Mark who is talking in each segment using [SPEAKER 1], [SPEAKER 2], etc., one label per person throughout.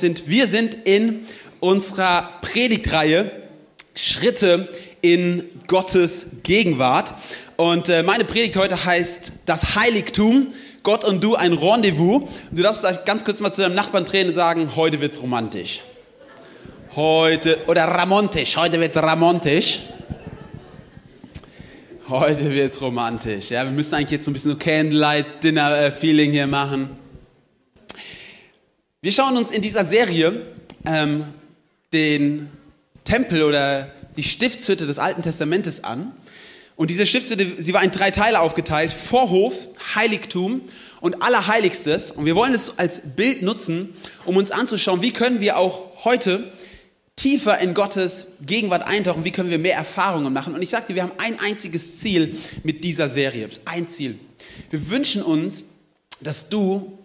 [SPEAKER 1] sind. Wir sind in unserer Predigtreihe Schritte in Gottes Gegenwart. Und äh, meine Predigt heute heißt das Heiligtum. Gott und du ein Rendezvous. Du darfst ganz kurz mal zu deinem Nachbarn drehen und sagen, heute wird's romantisch. Heute, oder ramontisch, heute wird ramontisch. Heute wird's romantisch. Ja, wir müssen eigentlich jetzt so ein bisschen so Candlelight-Dinner-Feeling hier machen. Wir schauen uns in dieser Serie ähm, den Tempel oder die Stiftshütte des Alten Testamentes an. Und diese Stiftshütte, sie war in drei Teile aufgeteilt. Vorhof, Heiligtum und Allerheiligstes. Und wir wollen es als Bild nutzen, um uns anzuschauen, wie können wir auch heute tiefer in Gottes Gegenwart eintauchen, wie können wir mehr Erfahrungen machen. Und ich sagte, wir haben ein einziges Ziel mit dieser Serie. Ein Ziel. Wir wünschen uns, dass du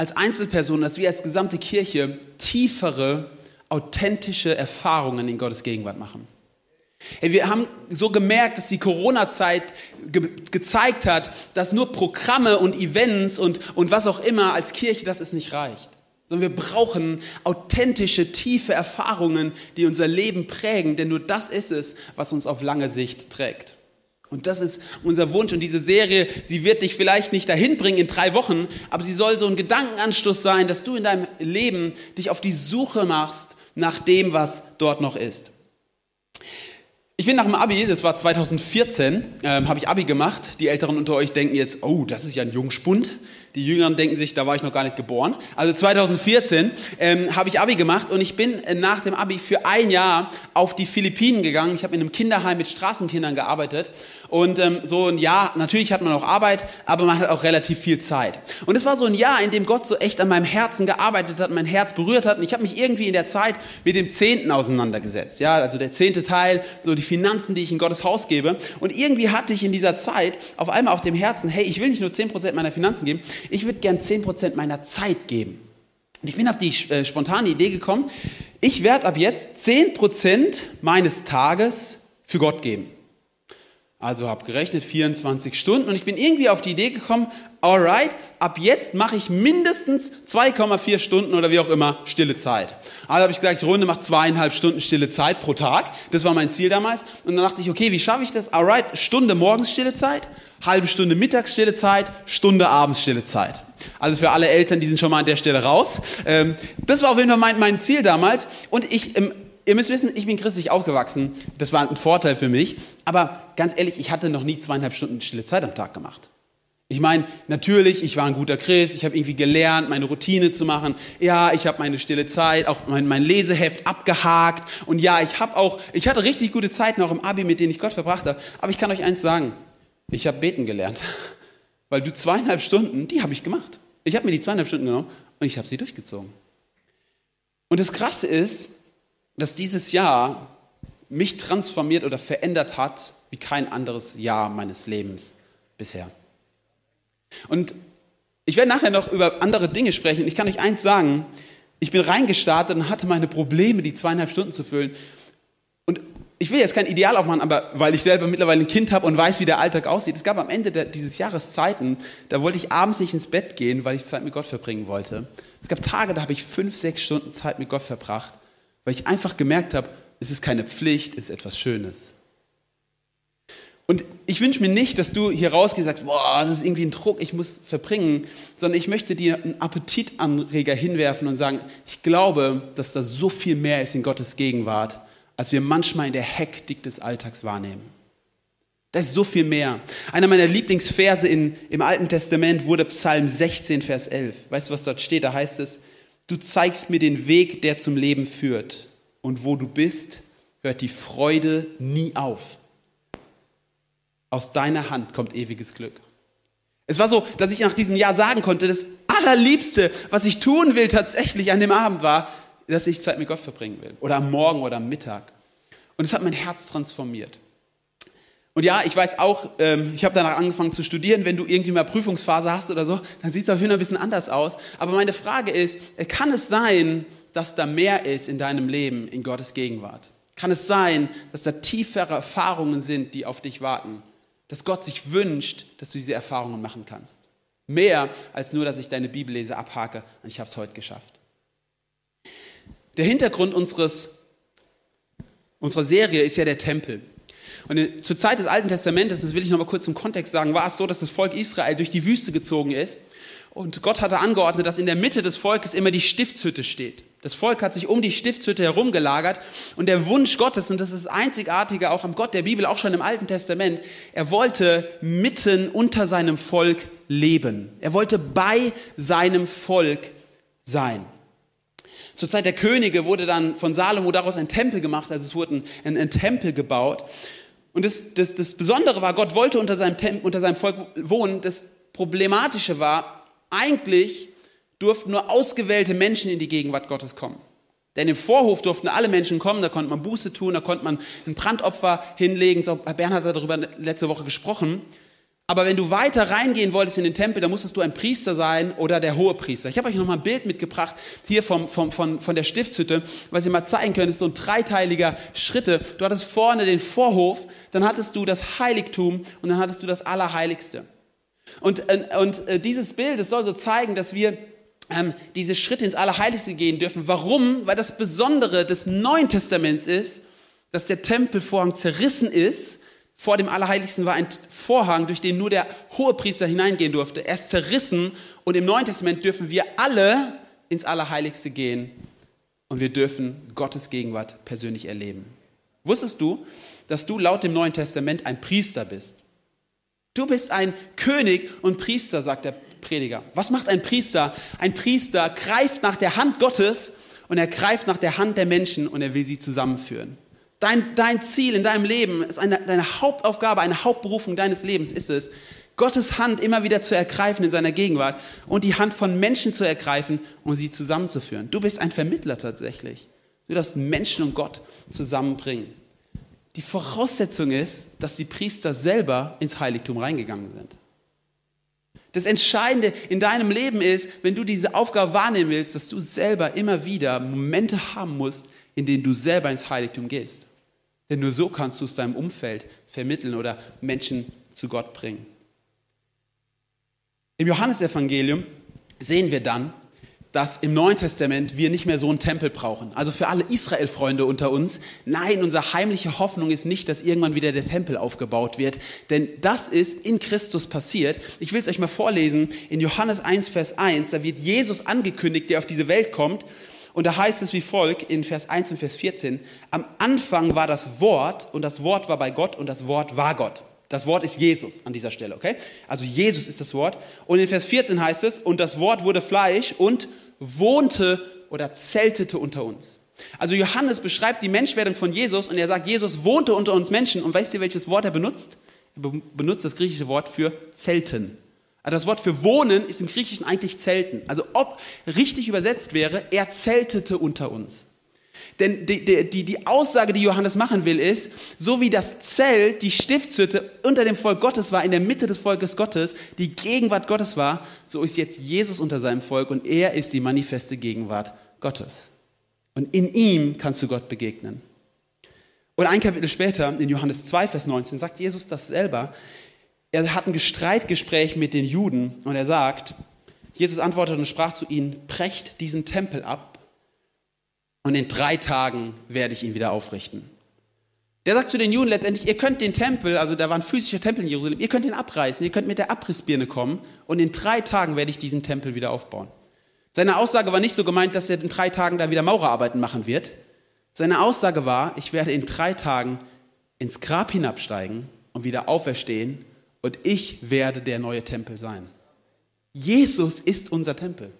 [SPEAKER 1] als Einzelperson, dass wir als gesamte Kirche tiefere, authentische Erfahrungen in Gottes Gegenwart machen. Wir haben so gemerkt, dass die Corona-Zeit ge gezeigt hat, dass nur Programme und Events und, und was auch immer als Kirche, dass es nicht reicht. Sondern wir brauchen authentische, tiefe Erfahrungen, die unser Leben prägen, denn nur das ist es, was uns auf lange Sicht trägt. Und das ist unser Wunsch. Und diese Serie, sie wird dich vielleicht nicht dahin bringen in drei Wochen, aber sie soll so ein Gedankenanstoß sein, dass du in deinem Leben dich auf die Suche machst nach dem, was dort noch ist. Ich bin nach dem Abi, das war 2014, ähm, habe ich Abi gemacht. Die Älteren unter euch denken jetzt, oh, das ist ja ein Jungspund. Die Jüngeren denken sich, da war ich noch gar nicht geboren. Also 2014 ähm, habe ich Abi gemacht und ich bin äh, nach dem Abi für ein Jahr auf die Philippinen gegangen. Ich habe in einem Kinderheim mit Straßenkindern gearbeitet und ähm, so ein Jahr, natürlich hat man auch Arbeit, aber man hat auch relativ viel Zeit. Und es war so ein Jahr, in dem Gott so echt an meinem Herzen gearbeitet hat, mein Herz berührt hat und ich habe mich irgendwie in der Zeit mit dem Zehnten auseinandergesetzt. Ja, also der zehnte Teil, so die Finanzen, die ich in Gottes Haus gebe. Und irgendwie hatte ich in dieser Zeit auf einmal auf dem Herzen, hey, ich will nicht nur zehn Prozent meiner Finanzen geben, ich würde gern 10% meiner Zeit geben. Und ich bin auf die äh, spontane Idee gekommen, ich werde ab jetzt 10% meines Tages für Gott geben. Also habe gerechnet 24 Stunden und ich bin irgendwie auf die Idee gekommen, alright, ab jetzt mache ich mindestens 2,4 Stunden oder wie auch immer stille Zeit. Also habe ich gesagt, die Runde macht zweieinhalb Stunden stille Zeit pro Tag. Das war mein Ziel damals. Und dann dachte ich, okay, wie schaffe ich das? Alright, Stunde morgens stille Zeit, halbe Stunde mittags stille Zeit, Stunde abends stille Zeit. Also für alle Eltern, die sind schon mal an der Stelle raus. Ähm, das war auf jeden Fall mein, mein Ziel damals. Und ich ähm, ihr müsst wissen, ich bin christlich aufgewachsen. Das war ein Vorteil für mich. Aber ganz ehrlich, ich hatte noch nie zweieinhalb Stunden stille Zeit am Tag gemacht. Ich meine, natürlich, ich war ein guter Christ, ich habe irgendwie gelernt, meine Routine zu machen. Ja, ich habe meine stille Zeit, auch mein, mein Leseheft abgehakt. Und ja, ich habe auch, ich hatte richtig gute Zeiten auch im Abi, mit denen ich Gott verbracht habe. Aber ich kann euch eins sagen, ich habe beten gelernt. Weil du zweieinhalb Stunden, die habe ich gemacht. Ich habe mir die zweieinhalb Stunden genommen und ich habe sie durchgezogen. Und das Krasse ist, dass dieses Jahr mich transformiert oder verändert hat wie kein anderes Jahr meines Lebens bisher. Und ich werde nachher noch über andere Dinge sprechen. Ich kann euch eins sagen, ich bin reingestartet und hatte meine Probleme, die zweieinhalb Stunden zu füllen. Und ich will jetzt kein Ideal aufmachen, aber weil ich selber mittlerweile ein Kind habe und weiß, wie der Alltag aussieht. Es gab am Ende der, dieses Jahres Zeiten, da wollte ich abends nicht ins Bett gehen, weil ich Zeit mit Gott verbringen wollte. Es gab Tage, da habe ich fünf, sechs Stunden Zeit mit Gott verbracht weil ich einfach gemerkt habe, es ist keine Pflicht, es ist etwas Schönes. Und ich wünsche mir nicht, dass du hier rausgehst und sagst, boah, das ist irgendwie ein Druck, ich muss verbringen, sondern ich möchte dir einen Appetitanreger hinwerfen und sagen, ich glaube, dass da so viel mehr ist in Gottes Gegenwart, als wir manchmal in der Hektik des Alltags wahrnehmen. Da ist so viel mehr. Einer meiner Lieblingsverse in, im Alten Testament wurde Psalm 16, Vers 11. Weißt du, was dort steht? Da heißt es, Du zeigst mir den Weg, der zum Leben führt. Und wo du bist, hört die Freude nie auf. Aus deiner Hand kommt ewiges Glück. Es war so, dass ich nach diesem Jahr sagen konnte, das Allerliebste, was ich tun will tatsächlich an dem Abend war, dass ich Zeit mit Gott verbringen will. Oder am Morgen oder am Mittag. Und es hat mein Herz transformiert. Und ja, ich weiß auch, ähm, ich habe danach angefangen zu studieren. Wenn du irgendwie mal Prüfungsphase hast oder so, dann sieht es auf jeden Fall ein bisschen anders aus. Aber meine Frage ist, äh, kann es sein, dass da mehr ist in deinem Leben in Gottes Gegenwart? Kann es sein, dass da tiefere Erfahrungen sind, die auf dich warten? Dass Gott sich wünscht, dass du diese Erfahrungen machen kannst? Mehr als nur, dass ich deine Bibellese abhake und ich habe es heute geschafft. Der Hintergrund unseres, unserer Serie ist ja der Tempel. Und zur Zeit des Alten Testamentes, das will ich noch mal kurz im Kontext sagen, war es so, dass das Volk Israel durch die Wüste gezogen ist. Und Gott hatte angeordnet, dass in der Mitte des Volkes immer die Stiftshütte steht. Das Volk hat sich um die Stiftshütte herumgelagert und der Wunsch Gottes, und das ist das Einzigartige auch am Gott der Bibel, auch schon im Alten Testament, er wollte mitten unter seinem Volk leben. Er wollte bei seinem Volk sein. Zur Zeit der Könige wurde dann von Salomo daraus ein Tempel gemacht, also es wurde ein, ein Tempel gebaut. Und das, das, das Besondere war, Gott wollte unter seinem, Tempel, unter seinem Volk wohnen. Das Problematische war, eigentlich durften nur ausgewählte Menschen in die Gegenwart Gottes kommen. Denn im Vorhof durften alle Menschen kommen, da konnte man Buße tun, da konnte man ein Brandopfer hinlegen. Bernhard hat darüber letzte Woche gesprochen. Aber wenn du weiter reingehen wolltest in den Tempel, dann musstest du ein Priester sein oder der hohe Priester. Ich habe euch nochmal ein Bild mitgebracht hier vom, vom, von, von der Stiftshütte, was ihr mal zeigen könnt. Das ist so ein dreiteiliger Schritte. Du hattest vorne den Vorhof, dann hattest du das Heiligtum und dann hattest du das Allerheiligste. Und, und äh, dieses Bild, das soll so zeigen, dass wir ähm, diese Schritte ins Allerheiligste gehen dürfen. Warum? Weil das Besondere des Neuen Testaments ist, dass der Tempelvorhang zerrissen ist. Vor dem Allerheiligsten war ein Vorhang, durch den nur der Hohepriester hineingehen durfte. Er ist zerrissen und im Neuen Testament dürfen wir alle ins Allerheiligste gehen und wir dürfen Gottes Gegenwart persönlich erleben. Wusstest du, dass du laut dem Neuen Testament ein Priester bist? Du bist ein König und Priester, sagt der Prediger. Was macht ein Priester? Ein Priester greift nach der Hand Gottes und er greift nach der Hand der Menschen und er will sie zusammenführen. Dein, dein Ziel in deinem Leben, ist eine, deine Hauptaufgabe, eine Hauptberufung deines Lebens ist es, Gottes Hand immer wieder zu ergreifen in seiner Gegenwart und die Hand von Menschen zu ergreifen und sie zusammenzuführen. Du bist ein Vermittler tatsächlich. Du darfst Menschen und Gott zusammenbringen. Die Voraussetzung ist, dass die Priester selber ins Heiligtum reingegangen sind. Das Entscheidende in deinem Leben ist, wenn du diese Aufgabe wahrnehmen willst, dass du selber immer wieder Momente haben musst, in denen du selber ins Heiligtum gehst. Denn nur so kannst du es deinem Umfeld vermitteln oder Menschen zu Gott bringen. Im Johannesevangelium sehen wir dann, dass im Neuen Testament wir nicht mehr so einen Tempel brauchen. Also für alle Israel-Freunde unter uns, nein, unsere heimliche Hoffnung ist nicht, dass irgendwann wieder der Tempel aufgebaut wird, denn das ist in Christus passiert. Ich will es euch mal vorlesen, in Johannes 1, Vers 1, da wird Jesus angekündigt, der auf diese Welt kommt, und da heißt es wie folgt in Vers 1 und Vers 14, am Anfang war das Wort und das Wort war bei Gott und das Wort war Gott. Das Wort ist Jesus an dieser Stelle, okay? Also Jesus ist das Wort. Und in Vers 14 heißt es, und das Wort wurde Fleisch und wohnte oder zeltete unter uns. Also Johannes beschreibt die Menschwerdung von Jesus und er sagt, Jesus wohnte unter uns Menschen. Und weißt du, welches Wort er benutzt? Er benutzt das griechische Wort für zelten. Also das Wort für wohnen ist im Griechischen eigentlich zelten. Also ob richtig übersetzt wäre, er zeltete unter uns. Denn die, die, die Aussage, die Johannes machen will, ist, so wie das Zelt, die Stiftshütte unter dem Volk Gottes war, in der Mitte des Volkes Gottes, die Gegenwart Gottes war, so ist jetzt Jesus unter seinem Volk und er ist die manifeste Gegenwart Gottes. Und in ihm kannst du Gott begegnen. Und ein Kapitel später, in Johannes 2, Vers 19, sagt Jesus das selber. Er hat ein Streitgespräch mit den Juden und er sagt, Jesus antwortete und sprach zu ihnen, brecht diesen Tempel ab und in drei Tagen werde ich ihn wieder aufrichten. Der sagt zu den Juden letztendlich, ihr könnt den Tempel, also da war ein physischer Tempel in Jerusalem, ihr könnt ihn abreißen, ihr könnt mit der Abrissbirne kommen und in drei Tagen werde ich diesen Tempel wieder aufbauen. Seine Aussage war nicht so gemeint, dass er in drei Tagen da wieder Maurerarbeiten machen wird. Seine Aussage war, ich werde in drei Tagen ins Grab hinabsteigen und wieder auferstehen und ich werde der neue Tempel sein. Jesus ist unser Tempel.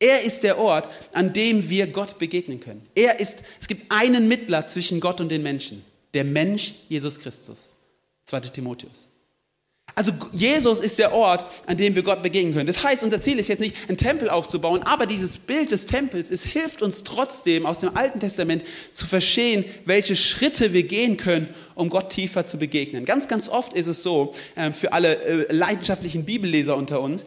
[SPEAKER 1] Er ist der Ort, an dem wir Gott begegnen können. Er ist, es gibt einen Mittler zwischen Gott und den Menschen. Der Mensch Jesus Christus. 2. Timotheus. Also Jesus ist der Ort, an dem wir Gott begegnen können. Das heißt, unser Ziel ist jetzt nicht, einen Tempel aufzubauen, aber dieses Bild des Tempels, es hilft uns trotzdem aus dem Alten Testament zu verstehen, welche Schritte wir gehen können, um Gott tiefer zu begegnen. Ganz, ganz oft ist es so, äh, für alle äh, leidenschaftlichen Bibelleser unter uns,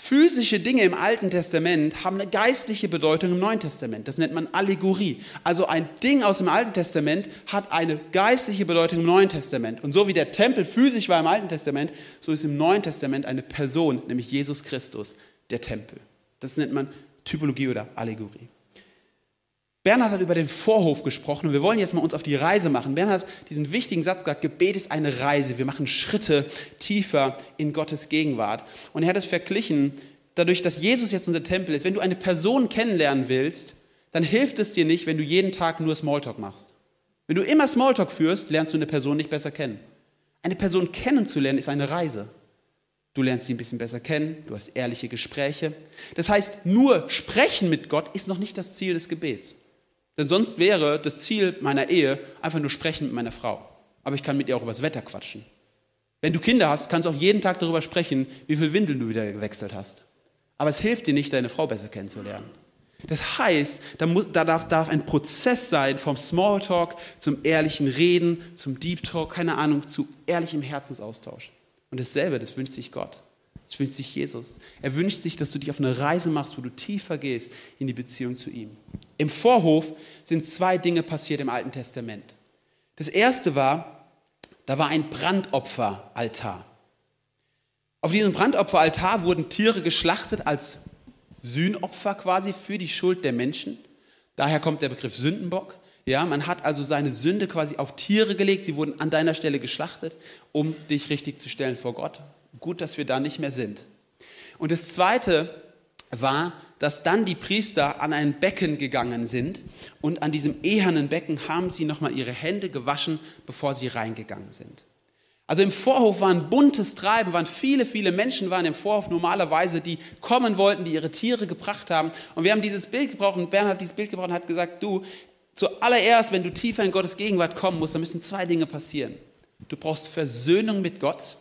[SPEAKER 1] Physische Dinge im Alten Testament haben eine geistliche Bedeutung im Neuen Testament. Das nennt man Allegorie. Also ein Ding aus dem Alten Testament hat eine geistliche Bedeutung im Neuen Testament. Und so wie der Tempel physisch war im Alten Testament, so ist im Neuen Testament eine Person, nämlich Jesus Christus, der Tempel. Das nennt man Typologie oder Allegorie. Bernhard hat über den Vorhof gesprochen und wir wollen jetzt mal uns auf die Reise machen. Bernhard hat diesen wichtigen Satz gesagt, Gebet ist eine Reise. Wir machen Schritte tiefer in Gottes Gegenwart. Und er hat es verglichen, dadurch, dass Jesus jetzt unser Tempel ist. Wenn du eine Person kennenlernen willst, dann hilft es dir nicht, wenn du jeden Tag nur Smalltalk machst. Wenn du immer Smalltalk führst, lernst du eine Person nicht besser kennen. Eine Person kennenzulernen ist eine Reise. Du lernst sie ein bisschen besser kennen, du hast ehrliche Gespräche. Das heißt, nur sprechen mit Gott ist noch nicht das Ziel des Gebets. Denn sonst wäre das Ziel meiner Ehe einfach nur sprechen mit meiner Frau. Aber ich kann mit ihr auch über das Wetter quatschen. Wenn du Kinder hast, kannst du auch jeden Tag darüber sprechen, wie viel Windeln du wieder gewechselt hast. Aber es hilft dir nicht, deine Frau besser kennenzulernen. Das heißt, da, muss, da darf, darf, ein Prozess sein vom Smalltalk zum ehrlichen Reden, zum Deep Talk, keine Ahnung, zu ehrlichem Herzensaustausch. Und dasselbe, das wünscht sich Gott. Das wünscht sich Jesus. Er wünscht sich, dass du dich auf eine Reise machst, wo du tiefer gehst in die Beziehung zu ihm. Im Vorhof sind zwei Dinge passiert im Alten Testament. Das erste war, da war ein Brandopferaltar. Auf diesem Brandopferaltar wurden Tiere geschlachtet als Sühnopfer quasi für die Schuld der Menschen. Daher kommt der Begriff Sündenbock. Ja, man hat also seine Sünde quasi auf Tiere gelegt. Sie wurden an deiner Stelle geschlachtet, um dich richtig zu stellen vor Gott. Gut, dass wir da nicht mehr sind. Und das Zweite war, dass dann die Priester an ein Becken gegangen sind und an diesem ehernen Becken haben sie nochmal ihre Hände gewaschen, bevor sie reingegangen sind. Also im Vorhof war ein buntes Treiben, waren viele, viele Menschen waren im Vorhof normalerweise, die kommen wollten, die ihre Tiere gebracht haben. Und wir haben dieses Bild gebraucht und Bernhard hat dieses Bild gebraucht und hat gesagt, du, zuallererst, wenn du tiefer in Gottes Gegenwart kommen musst, dann müssen zwei Dinge passieren. Du brauchst Versöhnung mit Gott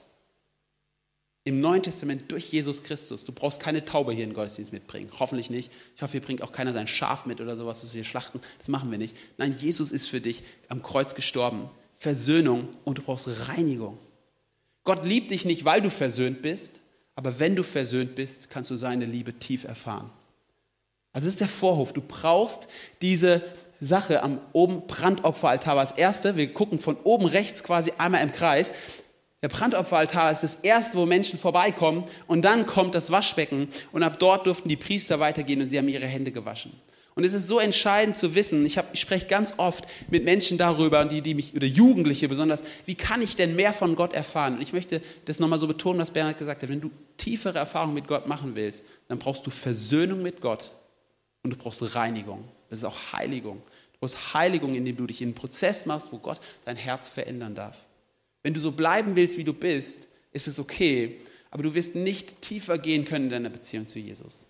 [SPEAKER 1] im Neuen Testament durch Jesus Christus. Du brauchst keine Taube hier in den Gottesdienst mitbringen. Hoffentlich nicht. Ich hoffe, hier bringt auch keiner sein Schaf mit oder sowas, was wir schlachten. Das machen wir nicht. Nein, Jesus ist für dich am Kreuz gestorben. Versöhnung und du brauchst Reinigung. Gott liebt dich nicht, weil du versöhnt bist, aber wenn du versöhnt bist, kannst du seine Liebe tief erfahren. Also das ist der Vorhof. Du brauchst diese Sache am oben Brandopferaltar das erste. Wir gucken von oben rechts quasi einmal im Kreis. Der Brandopferaltar ist das erste, wo Menschen vorbeikommen und dann kommt das Waschbecken und ab dort durften die Priester weitergehen und sie haben ihre Hände gewaschen. Und es ist so entscheidend zu wissen, ich, ich spreche ganz oft mit Menschen darüber, die, die mich, oder Jugendliche besonders, wie kann ich denn mehr von Gott erfahren? Und ich möchte das nochmal so betonen, was Bernhard gesagt hat. Wenn du tiefere Erfahrungen mit Gott machen willst, dann brauchst du Versöhnung mit Gott und du brauchst Reinigung. Das ist auch Heiligung. Du brauchst Heiligung, indem du dich in einen Prozess machst, wo Gott dein Herz verändern darf. Wenn du so bleiben willst, wie du bist, ist es okay, aber du wirst nicht tiefer gehen können in deiner Beziehung zu Jesus.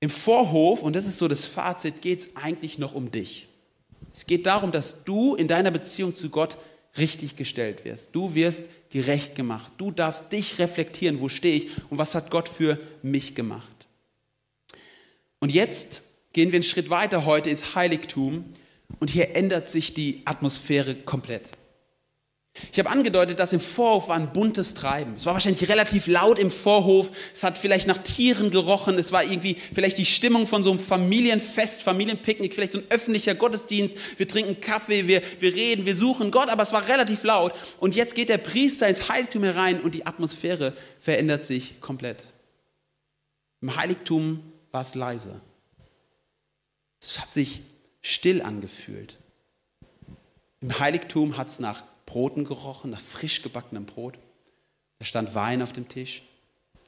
[SPEAKER 1] Im Vorhof, und das ist so das Fazit, geht es eigentlich noch um dich. Es geht darum, dass du in deiner Beziehung zu Gott richtig gestellt wirst. Du wirst gerecht gemacht. Du darfst dich reflektieren, wo stehe ich und was hat Gott für mich gemacht. Und jetzt gehen wir einen Schritt weiter heute ins Heiligtum und hier ändert sich die Atmosphäre komplett. Ich habe angedeutet, dass im Vorhof war ein buntes Treiben. Es war wahrscheinlich relativ laut im Vorhof. Es hat vielleicht nach Tieren gerochen. Es war irgendwie vielleicht die Stimmung von so einem Familienfest, Familienpicknick, vielleicht so ein öffentlicher Gottesdienst. Wir trinken Kaffee, wir, wir reden, wir suchen Gott, aber es war relativ laut. Und jetzt geht der Priester ins Heiligtum herein und die Atmosphäre verändert sich komplett. Im Heiligtum war es leise. Es hat sich still angefühlt. Im Heiligtum hat es nach Broten gerochen, nach frisch gebackenem Brot. Da stand Wein auf dem Tisch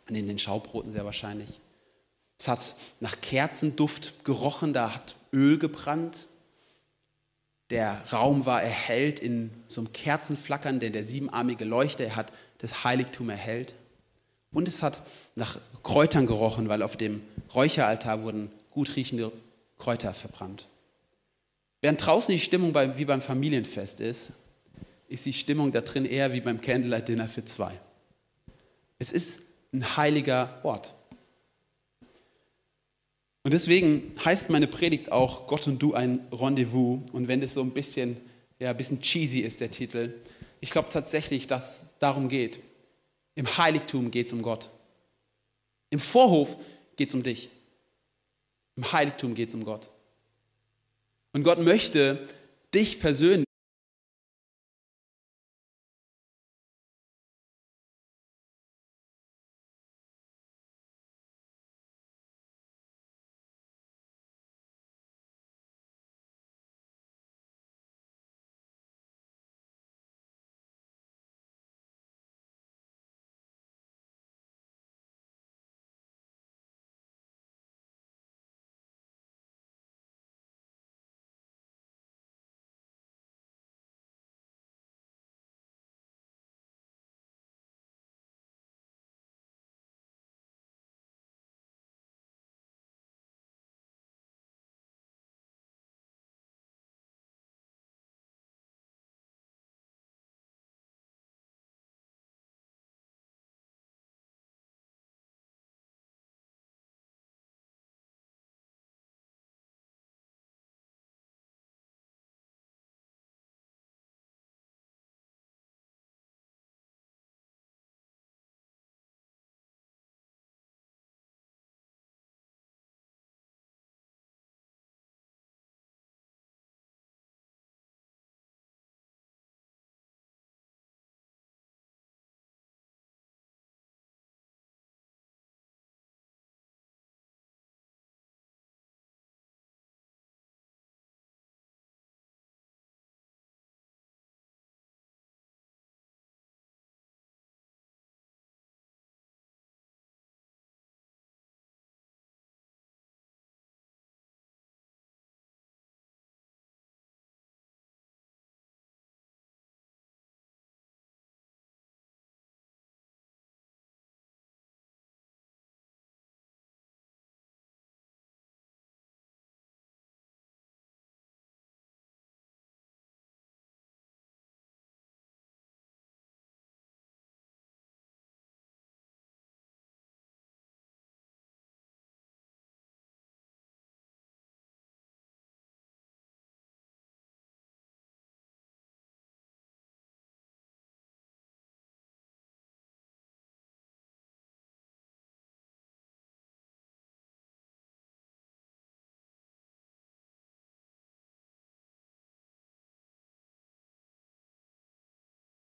[SPEAKER 1] und in den Schaubroten sehr wahrscheinlich. Es hat nach Kerzenduft gerochen, da hat Öl gebrannt. Der Raum war erhellt in so einem Kerzenflackern, denn der siebenarmige Leuchter, er hat das Heiligtum erhellt. Und es hat nach Kräutern gerochen, weil auf dem Räucheraltar wurden gut riechende Kräuter verbrannt. Während draußen die Stimmung wie beim Familienfest ist, ist die Stimmung da drin eher wie beim Candlelight Dinner für zwei. Es ist ein heiliger Ort. Und deswegen heißt meine Predigt auch Gott und du ein Rendezvous. Und wenn das so ein bisschen, ja, ein bisschen cheesy ist, der Titel, ich glaube tatsächlich, dass es darum geht. Im Heiligtum geht es um Gott. Im Vorhof geht es um dich. Im Heiligtum geht es um Gott. Und Gott möchte dich persönlich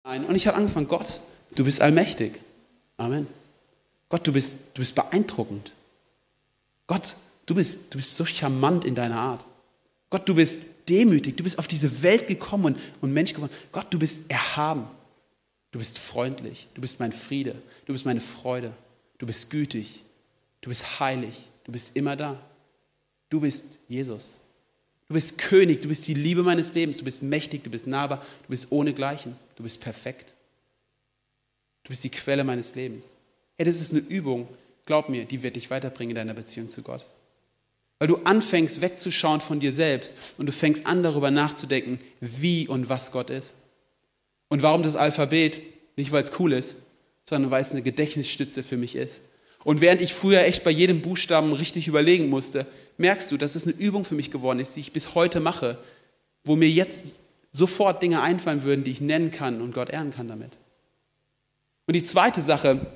[SPEAKER 1] Nein, und ich habe angefangen, Gott, du bist allmächtig. Amen. Gott, du bist, du bist beeindruckend. Gott, du bist, du bist so charmant in deiner Art. Gott, du bist demütig. Du bist auf diese Welt gekommen und, und Mensch geworden. Gott, du bist erhaben. Du bist freundlich. Du bist mein Friede. Du bist meine Freude. Du bist gütig. Du bist heilig. Du bist immer da. Du bist Jesus. Du bist König. Du bist die Liebe meines Lebens. Du bist mächtig. Du bist nahbar. Du bist ohnegleichen. Du bist perfekt. Du bist die Quelle meines Lebens. Hey, das ist eine Übung. Glaub mir, die wird dich weiterbringen in deiner Beziehung zu Gott. Weil du anfängst wegzuschauen von dir selbst und du fängst an darüber nachzudenken, wie und was Gott ist. Und warum das Alphabet? Nicht, weil es cool ist, sondern weil es eine Gedächtnisstütze für mich ist. Und während ich früher echt bei jedem Buchstaben richtig überlegen musste, merkst du, dass es eine Übung für mich geworden ist, die ich bis heute mache, wo mir jetzt sofort Dinge einfallen würden, die ich nennen kann und Gott ehren kann damit. Und die zweite Sache,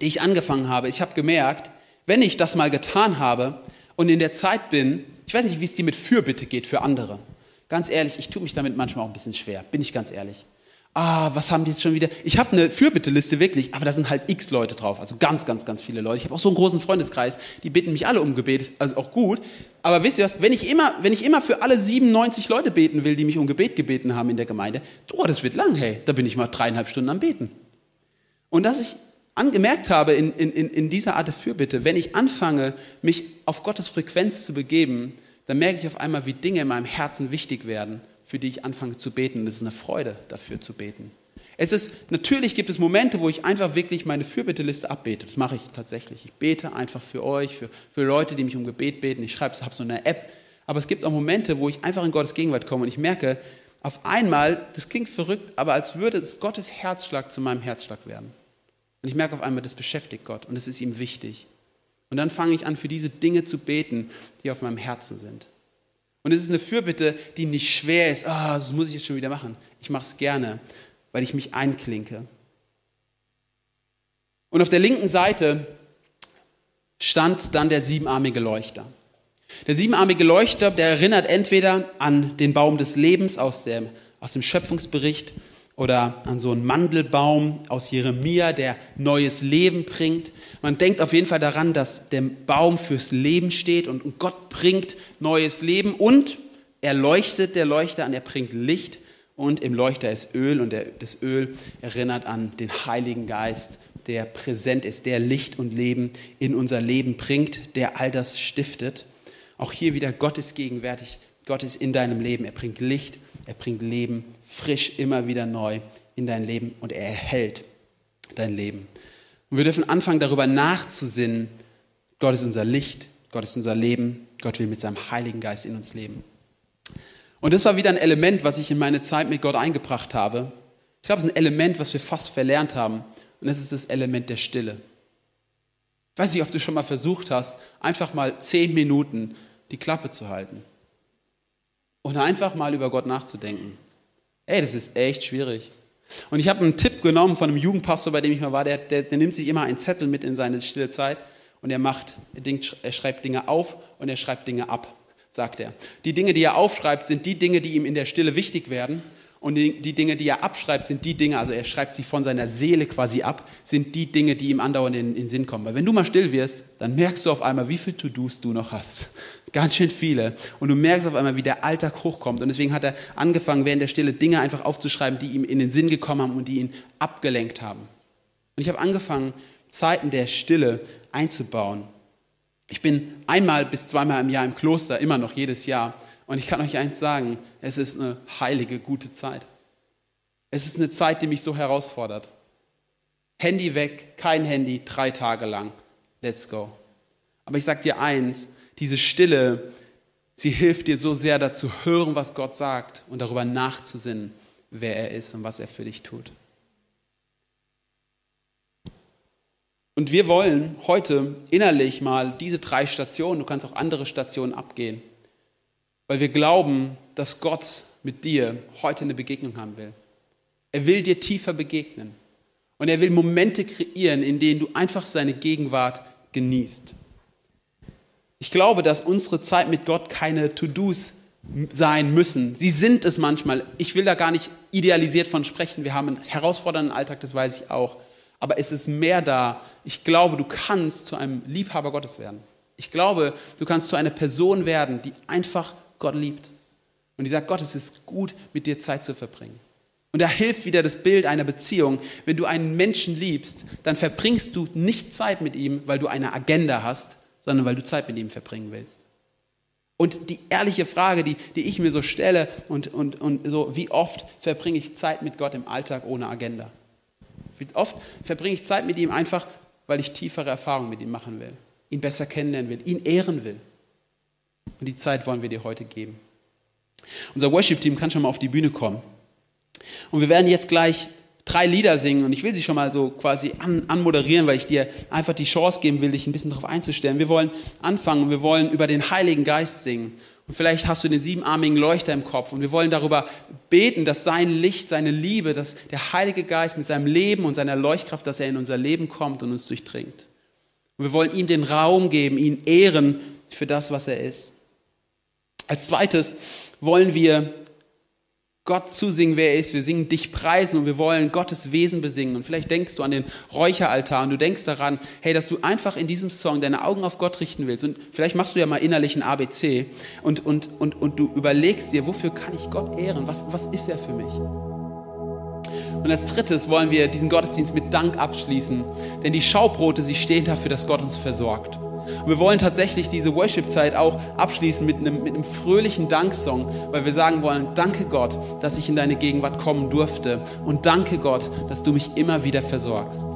[SPEAKER 1] die ich angefangen habe, ich habe gemerkt, wenn ich das mal getan habe, und in der Zeit bin, ich weiß nicht, wie es dir mit Fürbitte geht für andere. Ganz ehrlich, ich tue mich damit manchmal auch ein bisschen schwer, bin ich ganz ehrlich. Ah, was haben die jetzt schon wieder? Ich habe eine Fürbitteliste wirklich, aber da sind halt x Leute drauf, also ganz, ganz, ganz viele Leute. Ich habe auch so einen großen Freundeskreis, die bitten mich alle um Gebet, also auch gut. Aber wisst ihr was, wenn ich immer, wenn ich immer für alle 97 Leute beten will, die mich um Gebet gebeten haben in der Gemeinde, oh, das wird lang, hey, da bin ich mal dreieinhalb Stunden am Beten. Und dass ich angemerkt habe in, in, in dieser Art der Fürbitte, wenn ich anfange, mich auf Gottes Frequenz zu begeben, dann merke ich auf einmal, wie Dinge in meinem Herzen wichtig werden, für die ich anfange zu beten. Und es ist eine Freude, dafür zu beten. Es ist, natürlich gibt es Momente, wo ich einfach wirklich meine Fürbitteliste abbete. Das mache ich tatsächlich. Ich bete einfach für euch, für, für Leute, die mich um Gebet beten. Ich schreibe, habe so eine App. Aber es gibt auch Momente, wo ich einfach in Gottes Gegenwart komme und ich merke, auf einmal, das klingt verrückt, aber als würde es Gottes Herzschlag zu meinem Herzschlag werden. Und ich merke auf einmal, das beschäftigt Gott und es ist ihm wichtig. Und dann fange ich an, für diese Dinge zu beten, die auf meinem Herzen sind. Und es ist eine Fürbitte, die nicht schwer ist. Ah, oh, das muss ich jetzt schon wieder machen. Ich mache es gerne, weil ich mich einklinke. Und auf der linken Seite stand dann der siebenarmige Leuchter. Der siebenarmige Leuchter, der erinnert entweder an den Baum des Lebens aus dem, aus dem Schöpfungsbericht oder an so einen Mandelbaum aus Jeremia, der neues Leben bringt. Man denkt auf jeden Fall daran, dass der Baum fürs Leben steht und Gott bringt neues Leben und er leuchtet, der Leuchter an, er bringt Licht und im Leuchter ist Öl und das Öl erinnert an den Heiligen Geist, der präsent ist, der Licht und Leben in unser Leben bringt, der all das stiftet. Auch hier wieder Gott ist gegenwärtig, Gott ist in deinem Leben, er bringt Licht er bringt Leben frisch immer wieder neu in dein Leben und er erhält dein Leben. Und wir dürfen anfangen, darüber nachzusinnen, Gott ist unser Licht, Gott ist unser Leben, Gott will mit seinem Heiligen Geist in uns leben. Und das war wieder ein Element, was ich in meine Zeit mit Gott eingebracht habe. Ich glaube, es ist ein Element, was wir fast verlernt haben. Und das ist das Element der Stille. Ich weiß nicht, ob du schon mal versucht hast, einfach mal zehn Minuten die Klappe zu halten und einfach mal über Gott nachzudenken. Ey, das ist echt schwierig. Und ich habe einen Tipp genommen von einem Jugendpastor, bei dem ich mal war, der, der, der nimmt sich immer einen Zettel mit in seine stille Zeit und er macht, er schreibt Dinge auf und er schreibt Dinge ab, sagt er. Die Dinge, die er aufschreibt, sind die Dinge, die ihm in der Stille wichtig werden und die, Dinge, die er abschreibt, sind die Dinge, also er schreibt sie von seiner Seele quasi ab, sind die Dinge, die ihm andauernd in, in den Sinn kommen. Weil wenn du mal still wirst, dann merkst du auf einmal, wie viele To-Dos du noch hast. Ganz schön viele. Und du merkst auf einmal, wie der Alltag hochkommt. Und deswegen hat er angefangen, während der Stille Dinge einfach aufzuschreiben, die ihm in den Sinn gekommen haben und die ihn abgelenkt haben. Und ich habe angefangen, Zeiten der Stille einzubauen. Ich bin einmal bis zweimal im Jahr im Kloster, immer noch jedes Jahr. Und ich kann euch eins sagen, es ist eine heilige, gute Zeit. Es ist eine Zeit, die mich so herausfordert. Handy weg, kein Handy, drei Tage lang. Let's go. Aber ich sage dir eins, diese Stille, sie hilft dir so sehr dazu hören, was Gott sagt und darüber nachzusinnen, wer er ist und was er für dich tut. Und wir wollen heute innerlich mal diese drei Stationen, du kannst auch andere Stationen abgehen, weil wir glauben, dass Gott mit dir heute eine Begegnung haben will. Er will dir tiefer begegnen. Und er will Momente kreieren, in denen du einfach seine Gegenwart genießt. Ich glaube, dass unsere Zeit mit Gott keine To-Dos sein müssen. Sie sind es manchmal. Ich will da gar nicht idealisiert von sprechen. Wir haben einen herausfordernden Alltag, das weiß ich auch. Aber es ist mehr da. Ich glaube, du kannst zu einem Liebhaber Gottes werden. Ich glaube, du kannst zu einer Person werden, die einfach Gott liebt. Und die sagt, Gott, es ist gut, mit dir Zeit zu verbringen. Und da hilft wieder das Bild einer Beziehung. Wenn du einen Menschen liebst, dann verbringst du nicht Zeit mit ihm, weil du eine Agenda hast, sondern weil du Zeit mit ihm verbringen willst. Und die ehrliche Frage, die, die ich mir so stelle, und, und, und so, wie oft verbringe ich Zeit mit Gott im Alltag ohne Agenda? Wie oft verbringe ich Zeit mit ihm einfach, weil ich tiefere Erfahrungen mit ihm machen will, ihn besser kennenlernen will, ihn ehren will. Und die Zeit wollen wir dir heute geben. Unser Worship-Team kann schon mal auf die Bühne kommen. Und wir werden jetzt gleich drei Lieder singen und ich will sie schon mal so quasi an, anmoderieren, weil ich dir einfach die Chance geben will, dich ein bisschen darauf einzustellen. Wir wollen anfangen und wir wollen über den Heiligen Geist singen. Und vielleicht hast du den siebenarmigen Leuchter im Kopf und wir wollen darüber beten, dass sein Licht, seine Liebe, dass der Heilige Geist mit seinem Leben und seiner Leuchtkraft, dass er in unser Leben kommt und uns durchdringt. Und wir wollen ihm den Raum geben, ihn ehren für das, was er ist. Als zweites wollen wir Gott zusingen, wer er ist. Wir singen dich preisen und wir wollen Gottes Wesen besingen. Und vielleicht denkst du an den Räucheraltar und du denkst daran, hey, dass du einfach in diesem Song deine Augen auf Gott richten willst. Und vielleicht machst du ja mal innerlich ein ABC und, und, und, und du überlegst dir, wofür kann ich Gott ehren? Was, was ist er für mich? Und als drittes wollen wir diesen Gottesdienst mit Dank abschließen. Denn die Schaubrote, sie stehen dafür, dass Gott uns versorgt. Und wir wollen tatsächlich diese Worship-Zeit auch abschließen mit einem, mit einem fröhlichen Danksong, weil wir sagen wollen, danke Gott, dass ich in deine Gegenwart kommen durfte und danke Gott, dass du mich immer wieder versorgst.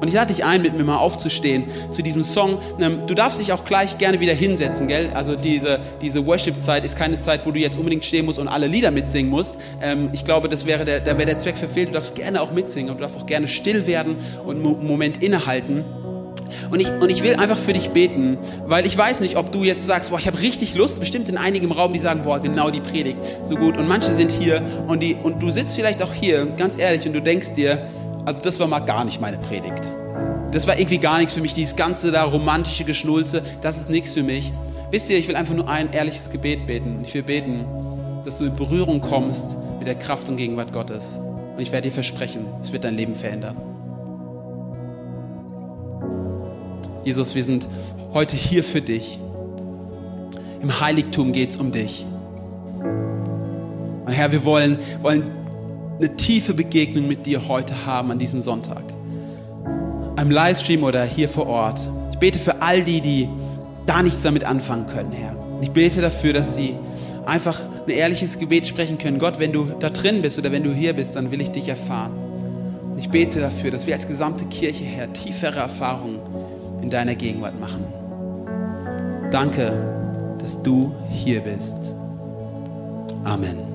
[SPEAKER 1] Und ich lade dich ein, mit mir mal aufzustehen zu diesem Song. Ähm, du darfst dich auch gleich gerne wieder hinsetzen, gell? Also diese, diese Worship-Zeit ist keine Zeit, wo du jetzt unbedingt stehen musst und alle Lieder mitsingen musst. Ähm, ich glaube, das wäre der, da wäre der Zweck verfehlt. Du darfst gerne auch mitsingen und du darfst auch gerne still werden und einen Moment innehalten. Und ich, und ich will einfach für dich beten, weil ich weiß nicht, ob du jetzt sagst, boah, ich habe richtig Lust. Bestimmt sind einige im Raum, die sagen, boah, genau die Predigt, so gut. Und manche sind hier und, die, und du sitzt vielleicht auch hier, ganz ehrlich, und du denkst dir, also das war mal gar nicht meine Predigt. Das war irgendwie gar nichts für mich, dieses ganze da romantische Geschnulze, das ist nichts für mich. Wisst ihr, ich will einfach nur ein ehrliches Gebet beten. Ich will beten, dass du in Berührung kommst mit der Kraft und Gegenwart Gottes. Und ich werde dir versprechen, es wird dein Leben verändern. Jesus, wir sind heute hier für dich. Im Heiligtum geht es um dich. Und Herr, wir wollen, wollen eine tiefe Begegnung mit dir heute haben an diesem Sonntag. Am Livestream oder hier vor Ort. Ich bete für all die, die da nichts damit anfangen können, Herr. Und ich bete dafür, dass sie einfach ein ehrliches Gebet sprechen können. Gott, wenn du da drin bist oder wenn du hier bist, dann will ich dich erfahren. Ich bete dafür, dass wir als gesamte Kirche, Herr, tiefere Erfahrungen in deiner Gegenwart machen. Danke, dass du hier bist. Amen.